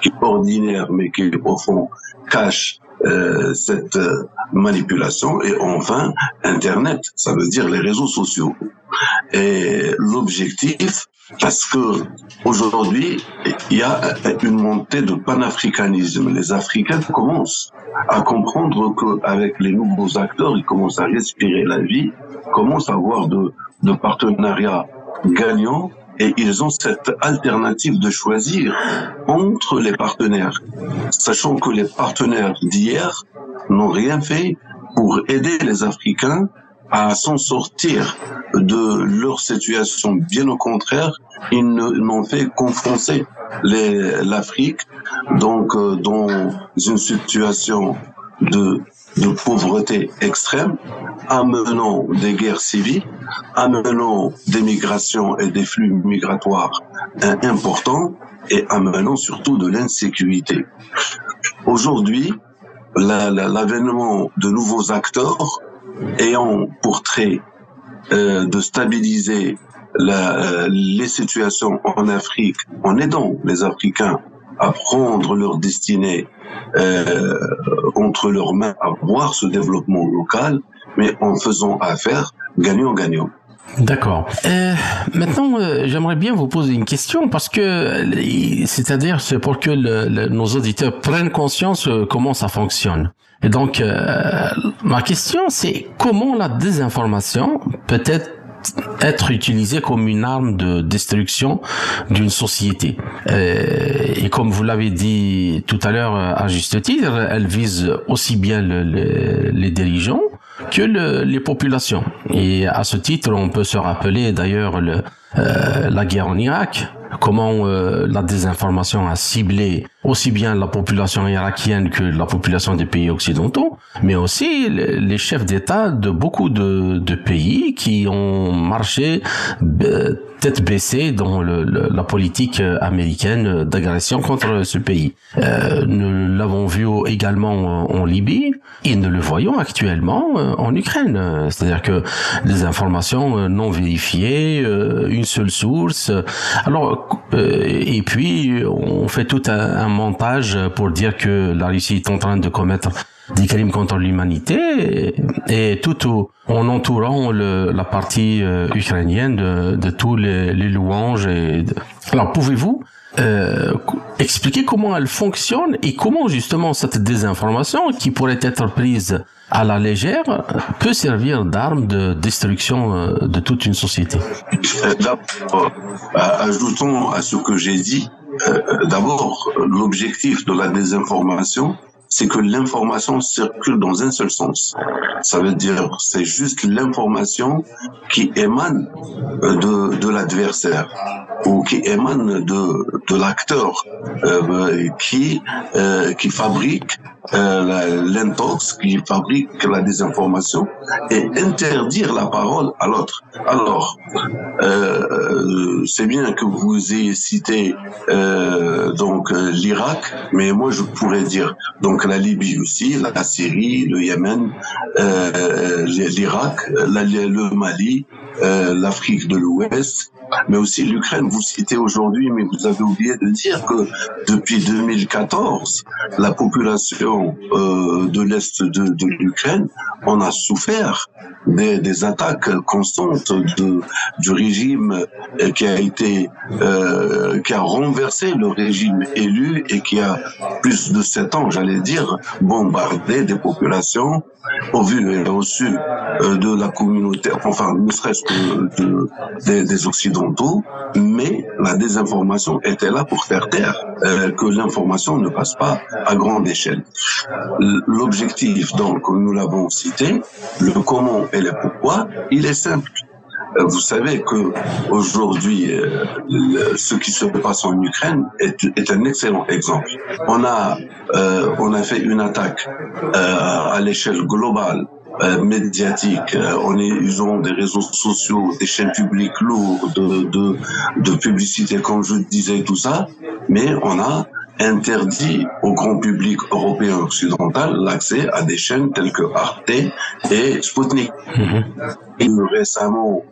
S5: qui ordinaires mais qui au fond cachent euh, cette manipulation et enfin Internet, ça veut dire les réseaux sociaux. Et l'objectif, parce que aujourd'hui il y a une montée de panafricanisme, les Africains commencent à comprendre qu'avec les nouveaux acteurs, ils commencent à respirer la vie, commencent à avoir de, de partenariats gagnants et ils ont cette alternative de choisir entre les partenaires, sachant que les partenaires d'hier n'ont rien fait pour aider les Africains à s'en sortir de leur situation. Bien au contraire, ils n'ont fait qu'enfoncer l'Afrique donc euh, dans une situation de, de pauvreté extrême, amenant des guerres civiles, amenant des migrations et des flux migratoires importants et amenant surtout de l'insécurité. Aujourd'hui, l'avènement la, de nouveaux acteurs ayant pour trait euh, de stabiliser la, les situations en Afrique en aidant les Africains à prendre leur destinée euh, entre leurs mains, à voir ce développement local, mais en faisant affaire gagnant-gagnant.
S2: D'accord. Euh, maintenant, euh, j'aimerais bien vous poser une question parce que, c'est-à-dire, c'est pour que nos auditeurs prennent conscience euh, comment ça fonctionne. Et donc, ma question, c'est comment la désinformation peut être être utilisée comme une arme de destruction d'une société. Euh, et comme vous l'avez dit tout à l'heure à juste titre, elle vise aussi bien le, le, les dirigeants que le, les populations. Et à ce titre, on peut se rappeler d'ailleurs le, euh, la guerre en Irak, comment euh, la désinformation a ciblé aussi bien la population irakienne que la population des pays occidentaux, mais aussi les chefs d'État de beaucoup de, de, pays qui ont marché euh, tête baissée dans le, le, la politique américaine d'agression contre ce pays. Euh, nous l'avons vu également en Libye et nous le voyons actuellement en Ukraine. C'est-à-dire que les informations non vérifiées, une seule source. Alors, et puis on fait tout un, montage pour dire que la Russie est en train de commettre des crimes contre l'humanité et, tout en entourant la partie euh, ukrainienne de, de tous les, louanges. Alors pouvez-vous euh, expliquer comment elle fonctionne et comment justement cette désinformation qui pourrait être prise à la légère peut servir d'arme de destruction euh, de toute une société.
S5: D'abord, ajoutons à ce que j'ai dit, euh, d'abord l'objectif de la désinformation, c'est que l'information circule dans un seul sens. Ça veut dire c'est juste l'information qui émane de, de l'adversaire ou qui émane de, de l'acteur euh, qui, euh, qui fabrique euh, l'intox, qui fabrique la désinformation et interdire la parole à l'autre. Alors, euh, c'est bien que vous ayez cité euh, donc l'Irak, mais moi je pourrais dire donc la Libye aussi, la Syrie, le Yémen, l'Irak, le Mali, l'Afrique de l'Ouest mais aussi l'Ukraine. Vous citez aujourd'hui, mais vous avez oublié de dire que depuis 2014, la population euh, de l'Est de, de l'Ukraine en a souffert des, des, attaques constantes de, du régime qui a été, euh, qui a renversé le régime élu et qui a plus de sept ans, j'allais dire, bombardé des populations au vu et au su euh, de la communauté, enfin, ne serait-ce que de, des, des, Occidentaux, mais la désinformation était là pour faire taire euh, que l'information ne passe pas à grande échelle. L'objectif, donc, nous l'avons cité, le comment et le pourquoi, il est simple. Euh, vous savez que aujourd'hui, euh, ce qui se passe en Ukraine est, un excellent exemple. On a, euh, on a fait une attaque euh, à l'échelle globale euh, médiatique. on est, ils ont des réseaux sociaux, des chaînes publiques lourdes de, de, de publicité, comme je disais, tout ça. Mais on a interdit au grand public européen occidental l'accès à des chaînes telles que Arte et Sputnik. Mmh. Et récemment,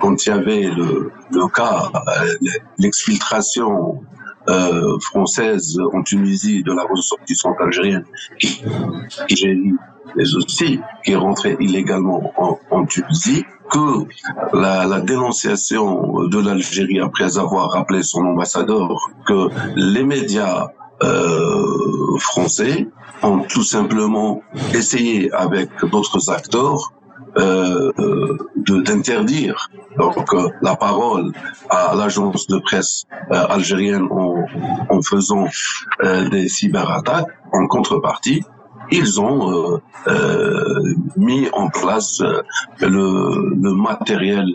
S5: quand il y avait le, le cas, l'exfiltration euh, française en Tunisie de la ressortissante algérienne, qui, qui j'ai lu, mais aussi qui est rentrée illégalement en, en Tunisie, que la, la dénonciation de l'Algérie après avoir rappelé son ambassadeur que les médias euh, français ont tout simplement essayé avec d'autres acteurs euh, d'interdire donc euh, la parole à l'agence de presse euh, algérienne en, en faisant euh, des cyberattaques en contrepartie ils ont euh, mis en place le, le matériel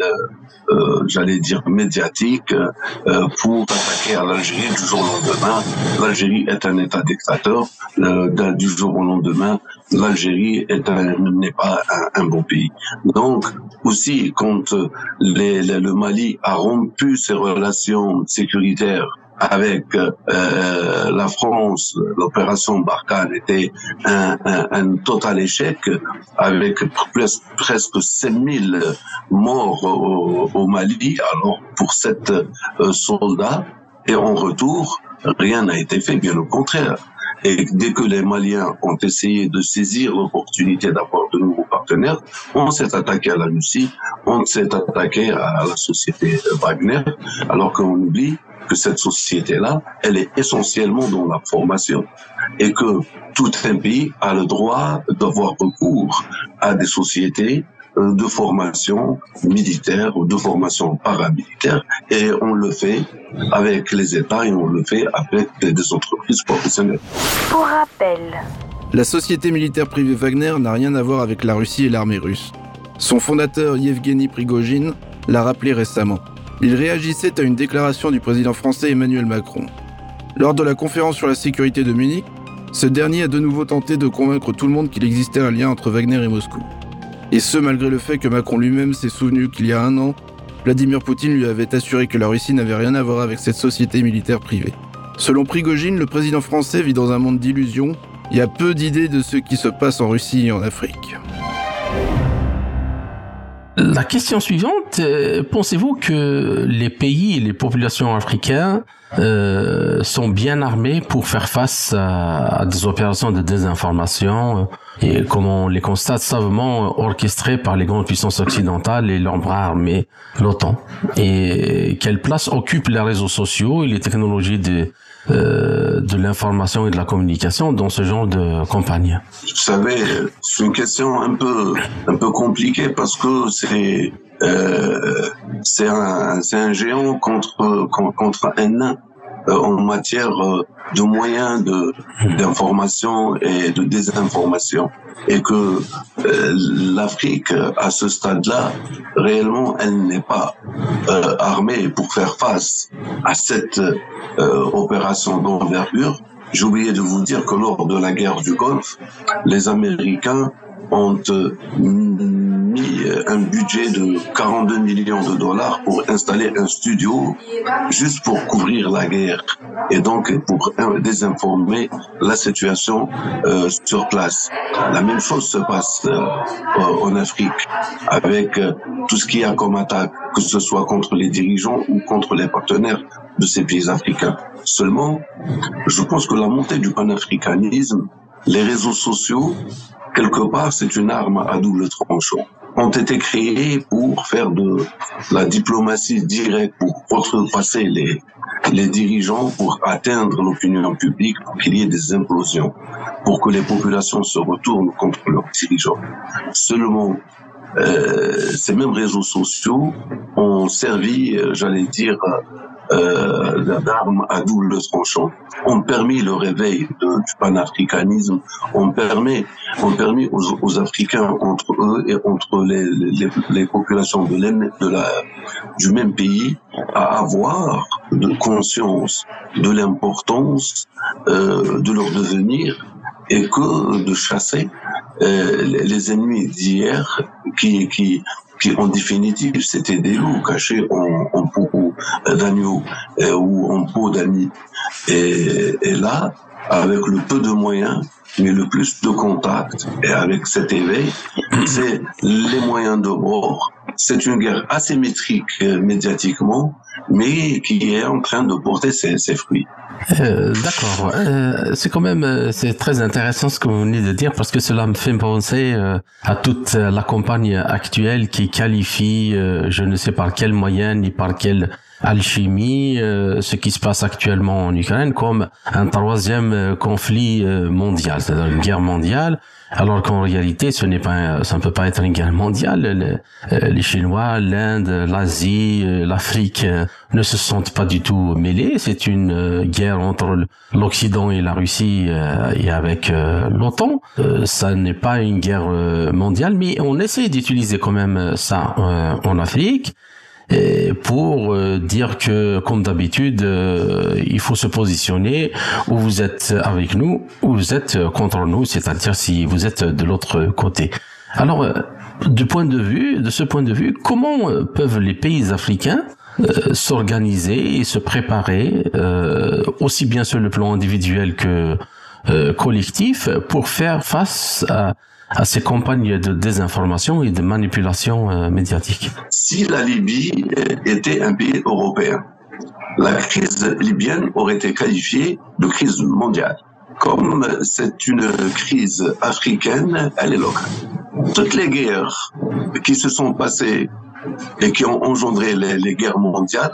S5: euh, j'allais dire médiatique, euh, pour attaquer à l'Algérie du jour au lendemain. L'Algérie est un État dictateur. Euh, du jour au lendemain, l'Algérie n'est pas un, bon pays. Donc, aussi, quand les, le Mali a rompu ses relations sécuritaires avec euh, la France, l'opération Barkhane était un, un, un, total échec, avec presque, presque 5000 morts au, au, Mali, alors pour sept euh, soldats, et en retour, rien n'a été fait, bien au contraire. Et dès que les Maliens ont essayé de saisir l'opportunité d'avoir de nouveaux partenaires, on s'est attaqué à la Russie, on s'est attaqué à la société Wagner, alors qu'on oublie que cette société-là, elle est essentiellement dans la formation et que tout un pays a le droit d'avoir recours à des sociétés de formation militaire ou de formation paramilitaire et on le fait avec les États et on le fait avec des entreprises professionnelles.
S6: Pour rappel,
S4: la société militaire privée Wagner n'a rien à voir avec la Russie et l'armée russe. Son fondateur Yevgeny Prigogine l'a rappelé récemment. Il réagissait à une déclaration du président français Emmanuel Macron. Lors de la conférence sur la sécurité de Munich, ce dernier a de nouveau tenté de convaincre tout le monde qu'il existait un lien entre Wagner et Moscou. Et ce, malgré le fait que Macron lui-même s'est souvenu qu'il y a un an, Vladimir Poutine lui avait assuré que la Russie n'avait rien à voir avec cette société militaire privée. Selon Prigogine, le président français vit dans un monde d'illusions il y a peu d'idées de ce qui se passe en Russie et en Afrique.
S2: La question suivante, euh, pensez-vous que les pays et les populations africaines euh, sont bien armés pour faire face à, à, des opérations de désinformation euh, et comme on les constate savamment orchestrées par les grandes puissances occidentales et leurs bras armés, l'OTAN. Et quelle place occupent les réseaux sociaux et les technologies de euh, de l'information et de la communication dans ce genre de campagne?
S5: Vous savez, c'est une question un peu un peu compliquée parce que c'est euh, un c'est un géant contre contre un nain en matière euh, de moyens de d'information et de désinformation. Et que euh, l'Afrique à ce stade-là réellement elle n'est pas euh, armée pour faire face à cette euh, opération d'envergure j'ai oublié de vous dire que lors de la guerre du Golfe les Américains ont euh, mis un budget de 42 millions de dollars pour installer un studio juste pour couvrir la guerre et donc pour désinformer la situation euh, sur place. La même chose se passe euh, en Afrique avec tout ce qu'il y a comme attaque, que ce soit contre les dirigeants ou contre les partenaires de ces pays africains. Seulement, je pense que la montée du panafricanisme, les réseaux sociaux, quelque part, c'est une arme à double tranchant ont été créés pour faire de la diplomatie directe, pour outrepasser les, les dirigeants, pour atteindre l'opinion publique, pour qu'il y ait des implosions, pour que les populations se retournent contre leurs dirigeants. Seulement, euh, ces mêmes réseaux sociaux ont servi, euh, j'allais dire, euh, d'armes à double tranchant, ont permis le réveil du panafricanisme, ont permis, ont permis aux, Africains entre eux et entre les, populations de, la, du même pays à avoir de conscience de l'importance euh, de leur devenir et que de chasser euh, les ennemis d'hier qui, qui, qui en définitive c'était des loups cachés en, en d'agneau euh, ou en peau d'ami. Et, là, avec le peu de moyens, mais le plus de contacts, et avec cet éveil, c'est les moyens de bord. C'est une guerre asymétrique euh, médiatiquement, mais qui est en train de porter ses, fruits.
S2: Euh, D'accord. C'est quand même c'est très intéressant ce que vous venez de dire parce que cela me fait penser à toute la campagne actuelle qui qualifie, je ne sais par quel moyen ni par quelle alchimie, ce qui se passe actuellement en Ukraine comme un troisième conflit mondial, c'est-à-dire une guerre mondiale alors qu'en réalité, ce n'est pas, ça ne peut pas être une guerre mondiale. Les, euh, Chinois, l'Inde, l'Asie, euh, l'Afrique euh, ne se sentent pas du tout mêlés. C'est une guerre entre l'Occident et la Russie et avec l'OTAN. Ça n'est pas une guerre mondiale, mais on essaie d'utiliser quand même ça en Afrique pour euh, dire que, comme d'habitude, euh, il faut se positionner où vous êtes avec nous, ou vous êtes contre nous, c'est-à-dire si vous êtes de l'autre côté. Alors, euh, du point de vue, de ce point de vue, comment peuvent les pays africains s'organiser et se préparer, aussi bien sur le plan individuel que collectif, pour faire face à, à ces campagnes de désinformation et de manipulation euh, médiatique.
S5: Si la Libye était un pays européen, la crise libyenne aurait été qualifiée de crise mondiale. Comme c'est une crise africaine, elle est locale. Toutes les guerres qui se sont passées et qui ont engendré les, les guerres mondiales,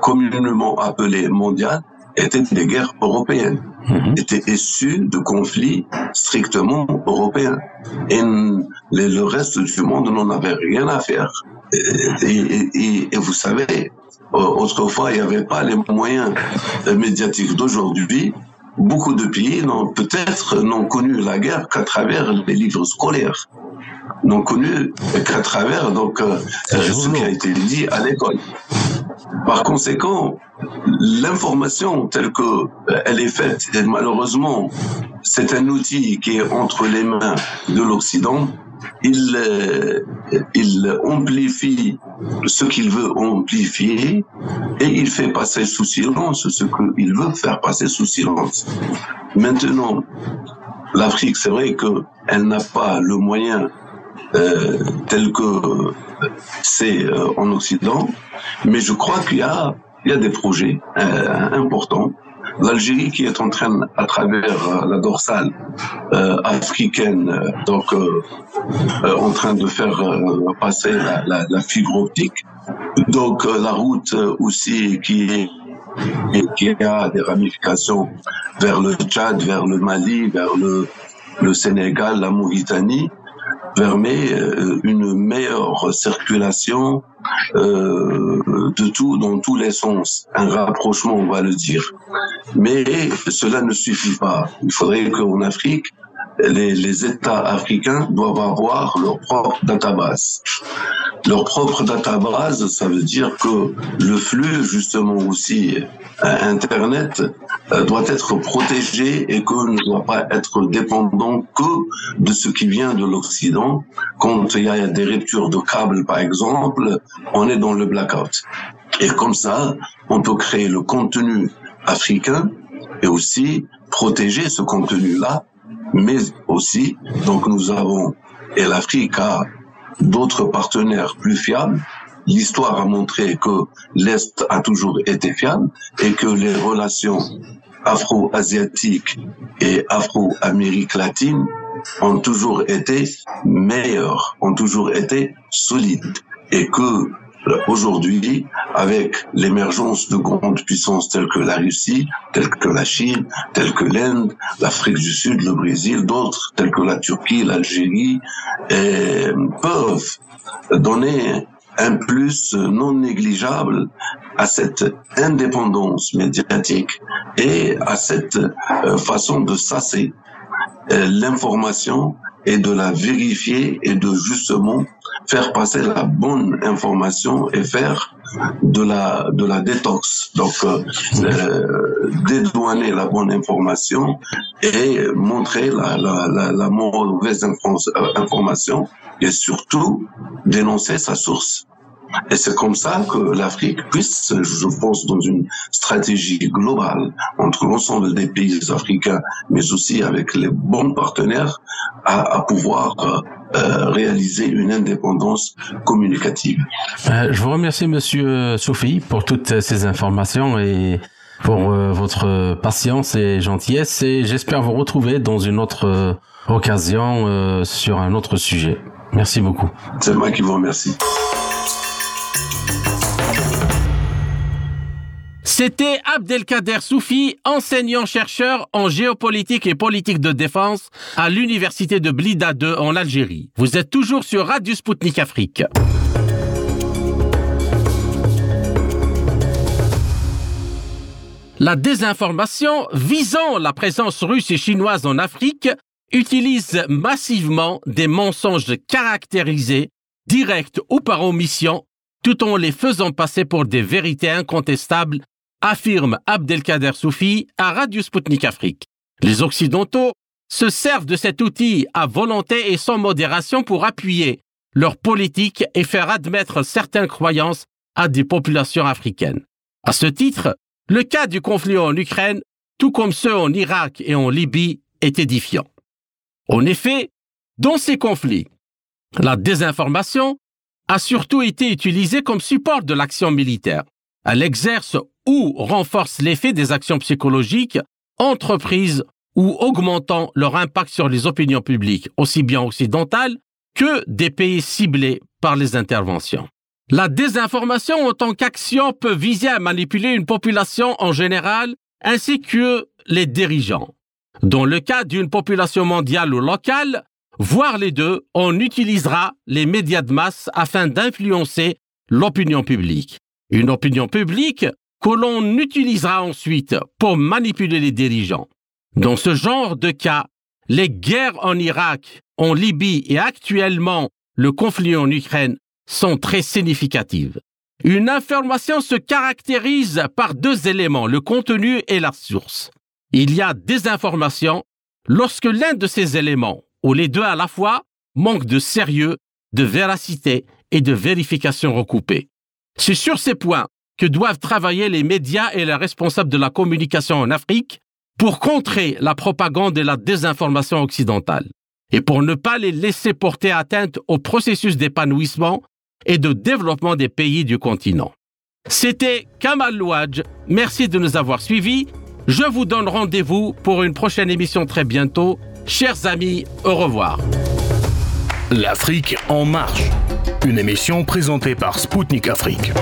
S5: communément appelées mondiales, étaient des guerres européennes, mhm. étaient issues de conflits strictement européens. Et le reste du monde n'en avait rien à faire. Et, et, vous savez, autrefois, il n'y avait pas les moyens médiatiques d'aujourd'hui. Beaucoup de pays n'ont peut-être n'ont connu la guerre qu'à travers les livres scolaires n'ont connu qu'à travers donc euh, ce qui a été dit à l'école. Par conséquent, l'information telle que euh, est faite, malheureusement, c'est un outil qui est entre les mains de l'Occident. Il, euh, il amplifie ce qu'il veut amplifier et il fait passer sous silence ce qu'il veut faire passer sous silence. Maintenant, l'Afrique, c'est vrai qu'elle n'a pas le moyen euh, tel que c'est euh, en Occident, mais je crois qu'il y a, des projets euh, importants. L'Algérie qui est en train, à travers la dorsale africaine, donc en train de faire passer la, fibre optique. Donc la route aussi qui a des ramifications vers le Tchad, vers le Mali, vers le, le Sénégal, la Mauritanie permet euh, une meilleure circulation euh, de tout dans tous les sens, un rapprochement, on va le dire. Mais cela ne suffit pas. Il faudrait qu'en Afrique, les, les, États africains doivent avoir leur propre database. Leur propre database, ça veut dire que le flux, justement aussi, Internet, euh, doit être protégé et que ne doit pas être dépendant que de ce qui vient de l'Occident. Quand il y a des ruptures de câbles, par exemple, on est dans le blackout. Et comme ça, on peut créer le contenu africain et aussi protéger ce contenu-là, mais aussi, donc nous avons, et l'Afrique a d'autres partenaires plus fiables, l'histoire a montré que l'Est a toujours été fiable et que les relations afro-asiatiques et afro-amérique latine ont toujours été meilleures, ont toujours été solides et que aujourd'hui, avec l'émergence de grandes puissances telles que la Russie, telles que la Chine, telles que l'Inde, l'Afrique du Sud, le Brésil, d'autres telles que la Turquie, l'Algérie, peuvent donner un plus non négligeable à cette indépendance médiatique et à cette euh, façon de sasser euh, l'information et de la vérifier et de justement faire passer la bonne information et faire de la de la détox. Donc euh, euh dédouaner la bonne information et montrer la la, la, la mauvaise information et surtout dénoncer sa source et c'est comme ça que l'Afrique puisse, je pense, dans une stratégie globale entre l'ensemble des pays africains, mais aussi avec les bons partenaires, à, pouvoir euh, euh, réaliser une indépendance communicative.
S2: Euh, je vous remercie, Monsieur Sophie, pour toutes ces informations et pour votre patience et gentillesse. Et j'espère vous retrouver dans une autre occasion sur un autre sujet. Merci beaucoup.
S5: C'est moi qui vous remercie.
S2: C'était Abdelkader Soufi, enseignant-chercheur en géopolitique et politique de défense à l'université de Blida 2 en Algérie. Vous êtes toujours sur Radio Sputnik Afrique. La désinformation visant la présence russe et chinoise en Afrique utilise massivement des mensonges caractérisés, directs ou par omission, tout en les faisant passer pour des vérités incontestables affirme Abdelkader Soufi à Radio Sputnik Afrique. Les Occidentaux se servent de cet outil à volonté et sans modération pour appuyer leur politique et faire admettre certaines croyances à des populations africaines. À ce titre, le cas du conflit en Ukraine, tout comme ceux en Irak et en Libye, est édifiant. En effet, dans ces conflits, la désinformation a surtout été utilisée comme support de l'action militaire. Elle exerce ou renforce l'effet des actions psychologiques, entreprises ou augmentant leur impact sur les opinions publiques, aussi bien occidentales que des pays ciblés par les interventions. La désinformation en tant qu'action peut viser à manipuler une population en général ainsi que les dirigeants. Dans le cas d'une population mondiale ou locale, voire les deux, on utilisera les médias de masse afin d'influencer l'opinion publique. Une opinion publique que l'on utilisera ensuite pour manipuler les dirigeants. Dans ce genre de cas, les guerres en Irak, en Libye et actuellement le conflit en Ukraine sont très significatives. Une information se caractérise par deux éléments, le contenu et la source. Il y a des informations lorsque l'un de ces éléments, ou les deux à la fois, manque de sérieux, de véracité et de vérification recoupée. C'est sur ces points que doivent travailler les médias et les responsables de la communication en Afrique pour contrer la propagande et la désinformation occidentale et pour ne pas les laisser porter atteinte au processus d'épanouissement et de développement des pays du continent. C'était Kamal Louadj. Merci de nous avoir suivis. Je vous donne rendez-vous pour une prochaine émission très bientôt. Chers amis, au revoir.
S1: L'Afrique en marche. Une émission présentée par Spoutnik Afrique.